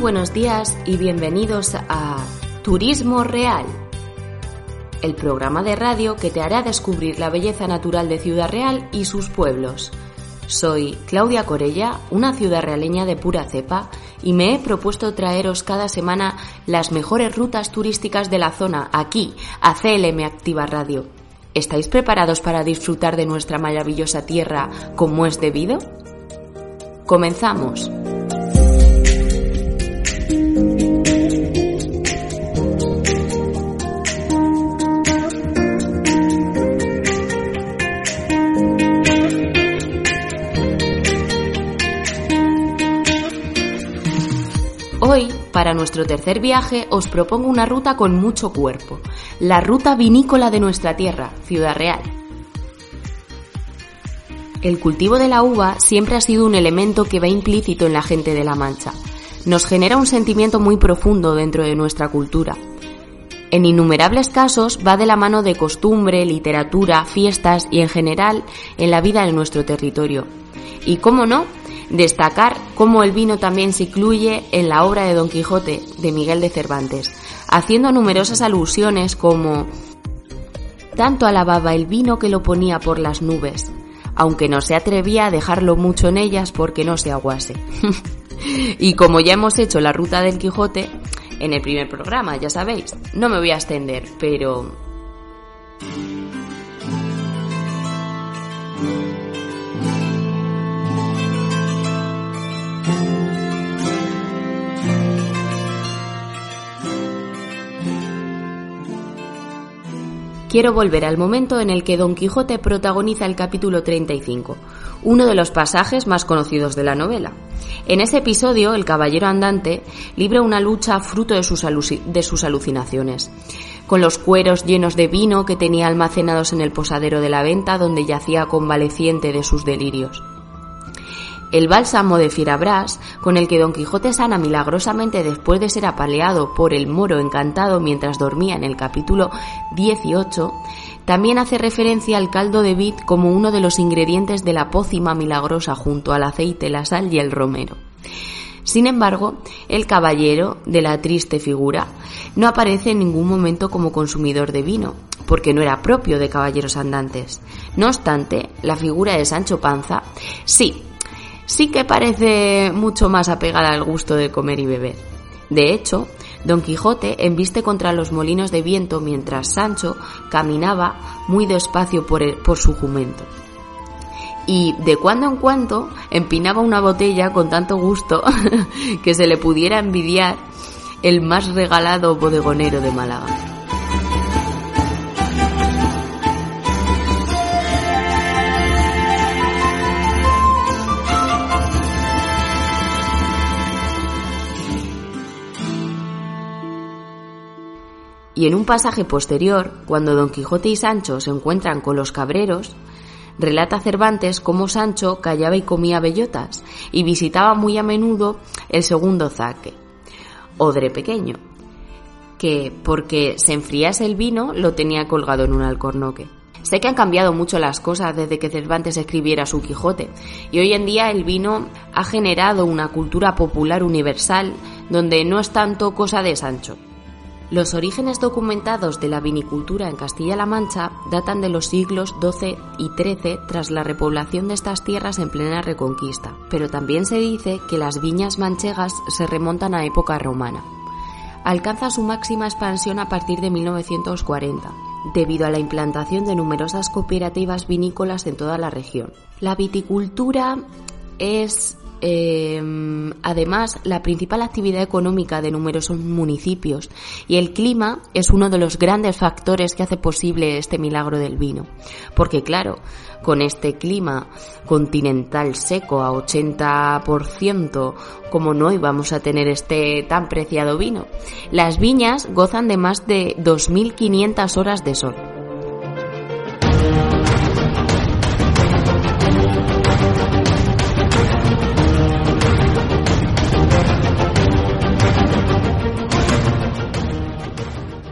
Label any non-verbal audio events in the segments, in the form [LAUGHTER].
Buenos días y bienvenidos a Turismo Real, el programa de radio que te hará descubrir la belleza natural de Ciudad Real y sus pueblos. Soy Claudia Corella, una ciudad realeña de pura cepa, y me he propuesto traeros cada semana las mejores rutas turísticas de la zona aquí, a CLM Activa Radio. ¿Estáis preparados para disfrutar de nuestra maravillosa tierra como es debido? Comenzamos. Hoy, para nuestro tercer viaje, os propongo una ruta con mucho cuerpo, la ruta vinícola de nuestra tierra, Ciudad Real. El cultivo de la uva siempre ha sido un elemento que va implícito en la gente de La Mancha. Nos genera un sentimiento muy profundo dentro de nuestra cultura. En innumerables casos va de la mano de costumbre, literatura, fiestas y en general en la vida de nuestro territorio. Y cómo no, destacar cómo el vino también se incluye en la obra de Don Quijote de Miguel de Cervantes, haciendo numerosas alusiones como tanto alababa el vino que lo ponía por las nubes, aunque no se atrevía a dejarlo mucho en ellas porque no se aguase. [LAUGHS] y como ya hemos hecho la ruta del Quijote en el primer programa, ya sabéis, no me voy a extender, pero quiero volver al momento en el que Don Quijote protagoniza el capítulo 35, uno de los pasajes más conocidos de la novela. En ese episodio, el caballero andante libra una lucha fruto de sus, de sus alucinaciones, con los cueros llenos de vino que tenía almacenados en el posadero de la venta donde yacía convaleciente de sus delirios. El bálsamo de Fierabras, con el que Don Quijote sana milagrosamente después de ser apaleado por el moro encantado mientras dormía en el capítulo 18, también hace referencia al caldo de vid como uno de los ingredientes de la pócima milagrosa junto al aceite, la sal y el romero. Sin embargo, el caballero de la triste figura no aparece en ningún momento como consumidor de vino, porque no era propio de caballeros andantes. No obstante, la figura de Sancho Panza sí sí que parece mucho más apegada al gusto de comer y beber. De hecho, Don Quijote embiste contra los molinos de viento mientras Sancho caminaba muy despacio por, por su jumento. Y de cuando en cuando empinaba una botella con tanto gusto [LAUGHS] que se le pudiera envidiar el más regalado bodegonero de Málaga. Y en un pasaje posterior, cuando Don Quijote y Sancho se encuentran con los cabreros, relata Cervantes cómo Sancho callaba y comía bellotas y visitaba muy a menudo el segundo zaque, odre pequeño, que porque se enfriase el vino lo tenía colgado en un alcornoque. Sé que han cambiado mucho las cosas desde que Cervantes escribiera su Quijote y hoy en día el vino ha generado una cultura popular universal donde no es tanto cosa de Sancho, los orígenes documentados de la vinicultura en Castilla-La Mancha datan de los siglos XII y XIII tras la repoblación de estas tierras en plena reconquista, pero también se dice que las viñas manchegas se remontan a época romana. Alcanza su máxima expansión a partir de 1940, debido a la implantación de numerosas cooperativas vinícolas en toda la región. La viticultura es eh, además la principal actividad económica de numerosos municipios y el clima es uno de los grandes factores que hace posible este milagro del vino. Porque claro, con este clima continental seco a 80%, como no íbamos a tener este tan preciado vino, las viñas gozan de más de 2.500 horas de sol.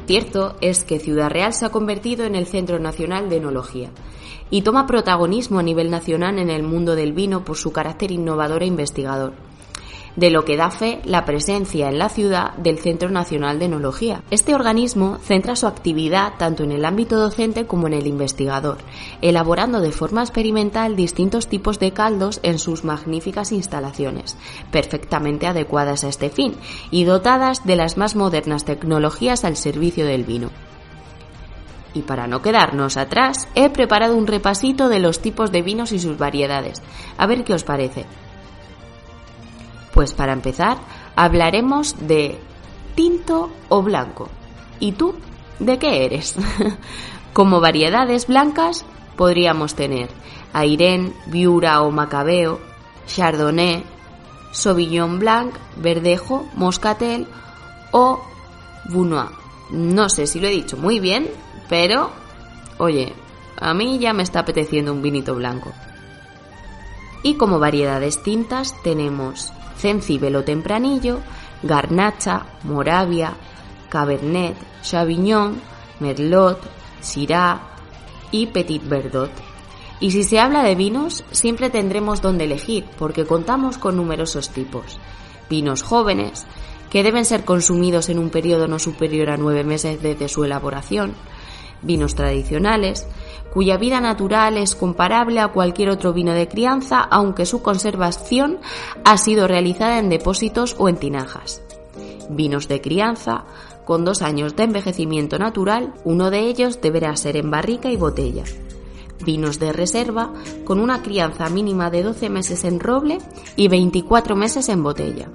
Cierto es que Ciudad Real se ha convertido en el Centro Nacional de Enología y toma protagonismo a nivel nacional en el mundo del vino por su carácter innovador e investigador de lo que da fe la presencia en la ciudad del Centro Nacional de Enología. Este organismo centra su actividad tanto en el ámbito docente como en el investigador, elaborando de forma experimental distintos tipos de caldos en sus magníficas instalaciones, perfectamente adecuadas a este fin y dotadas de las más modernas tecnologías al servicio del vino. Y para no quedarnos atrás, he preparado un repasito de los tipos de vinos y sus variedades. A ver qué os parece. Pues para empezar, hablaremos de tinto o blanco. ¿Y tú? ¿De qué eres? [LAUGHS] Como variedades blancas podríamos tener Airén, Viura o Macabeo, Chardonnay, Sauvignon Blanc, Verdejo, Moscatel o Bunois. No sé si lo he dicho muy bien, pero oye, a mí ya me está apeteciendo un vinito blanco. Y como variedades tintas tenemos Cencibelo Tempranillo, Garnacha, Moravia, Cabernet, Chavignon, Merlot, Syrah y Petit Verdot. Y si se habla de vinos, siempre tendremos donde elegir, porque contamos con numerosos tipos. Vinos jóvenes, que deben ser consumidos en un periodo no superior a nueve meses desde su elaboración. Vinos tradicionales, cuya vida natural es comparable a cualquier otro vino de crianza, aunque su conservación ha sido realizada en depósitos o en tinajas. Vinos de crianza, con dos años de envejecimiento natural, uno de ellos deberá ser en barrica y botella. Vinos de reserva, con una crianza mínima de 12 meses en roble y 24 meses en botella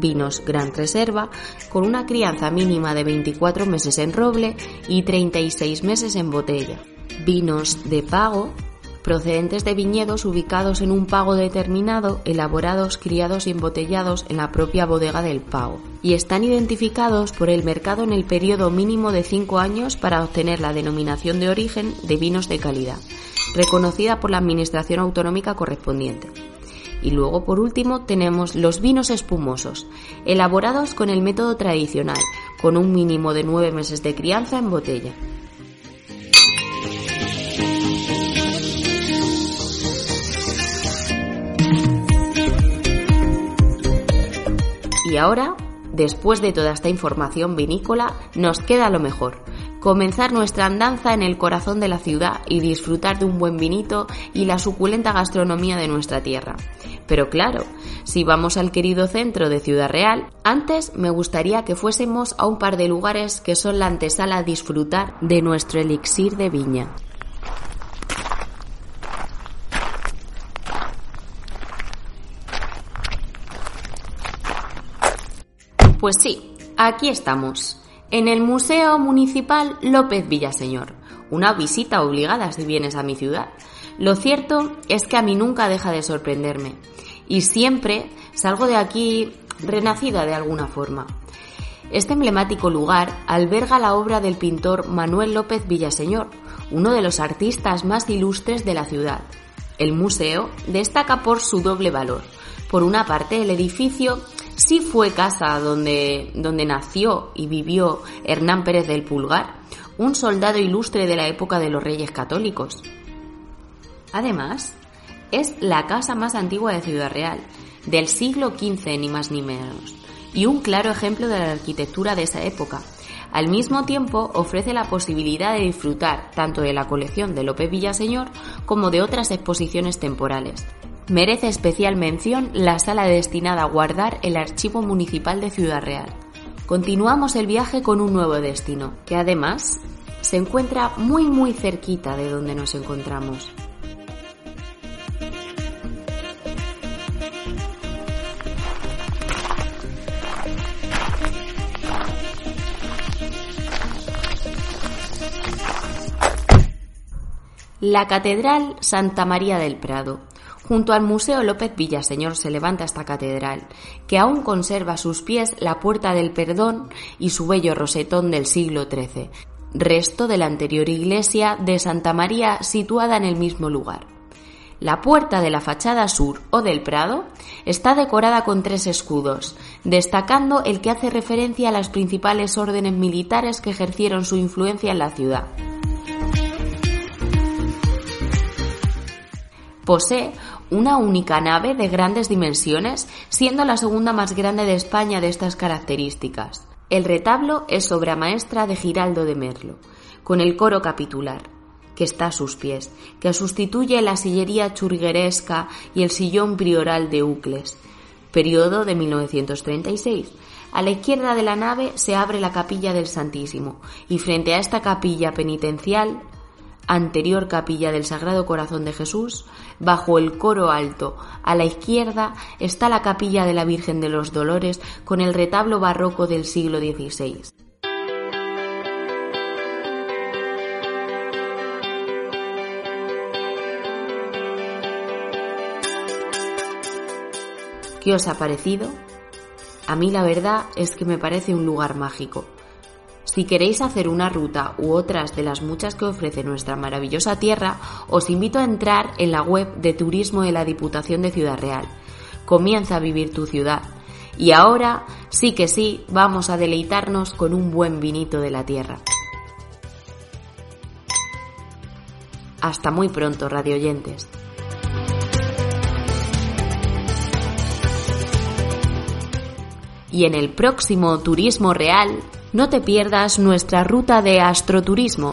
vinos Gran Reserva, con una crianza mínima de 24 meses en roble y 36 meses en botella vinos de pago procedentes de viñedos ubicados en un pago determinado, elaborados, criados y embotellados en la propia bodega del pago, y están identificados por el mercado en el periodo mínimo de 5 años para obtener la denominación de origen de vinos de calidad, reconocida por la Administración Autonómica correspondiente. Y luego, por último, tenemos los vinos espumosos, elaborados con el método tradicional, con un mínimo de 9 meses de crianza en botella. Y ahora, después de toda esta información vinícola, nos queda lo mejor, comenzar nuestra andanza en el corazón de la ciudad y disfrutar de un buen vinito y la suculenta gastronomía de nuestra tierra. Pero claro, si vamos al querido centro de Ciudad Real, antes me gustaría que fuésemos a un par de lugares que son la antesala a disfrutar de nuestro elixir de viña. Pues sí, aquí estamos, en el Museo Municipal López Villaseñor. Una visita obligada si vienes a mi ciudad. Lo cierto es que a mí nunca deja de sorprenderme y siempre salgo de aquí renacida de alguna forma. Este emblemático lugar alberga la obra del pintor Manuel López Villaseñor, uno de los artistas más ilustres de la ciudad. El museo destaca por su doble valor. Por una parte, el edificio sí fue casa donde, donde nació y vivió Hernán Pérez del Pulgar, un soldado ilustre de la época de los reyes católicos. Además, es la casa más antigua de Ciudad Real, del siglo XV ni más ni menos, y un claro ejemplo de la arquitectura de esa época. Al mismo tiempo, ofrece la posibilidad de disfrutar tanto de la colección de López Villaseñor como de otras exposiciones temporales. Merece especial mención la sala destinada a guardar el Archivo Municipal de Ciudad Real. Continuamos el viaje con un nuevo destino, que además se encuentra muy muy cerquita de donde nos encontramos. La Catedral Santa María del Prado, Junto al Museo López Villaseñor se levanta esta catedral, que aún conserva a sus pies la Puerta del Perdón y su bello rosetón del siglo XIII, resto de la anterior iglesia de Santa María situada en el mismo lugar. La puerta de la fachada sur o del Prado está decorada con tres escudos, destacando el que hace referencia a las principales órdenes militares que ejercieron su influencia en la ciudad. Posee una única nave de grandes dimensiones, siendo la segunda más grande de España de estas características. El retablo es obra maestra de Giraldo de Merlo, con el coro capitular, que está a sus pies, que sustituye la sillería churgueresca y el sillón prioral de Ucles, periodo de 1936. A la izquierda de la nave se abre la capilla del Santísimo y frente a esta capilla penitencial anterior capilla del Sagrado Corazón de Jesús, bajo el coro alto, a la izquierda, está la capilla de la Virgen de los Dolores con el retablo barroco del siglo XVI. ¿Qué os ha parecido? A mí la verdad es que me parece un lugar mágico. Si queréis hacer una ruta u otras de las muchas que ofrece nuestra maravillosa tierra, os invito a entrar en la web de turismo de la Diputación de Ciudad Real. Comienza a vivir tu ciudad. Y ahora, sí que sí, vamos a deleitarnos con un buen vinito de la tierra. Hasta muy pronto, radioyentes. Y en el próximo Turismo Real no te pierdas nuestra ruta de astroturismo.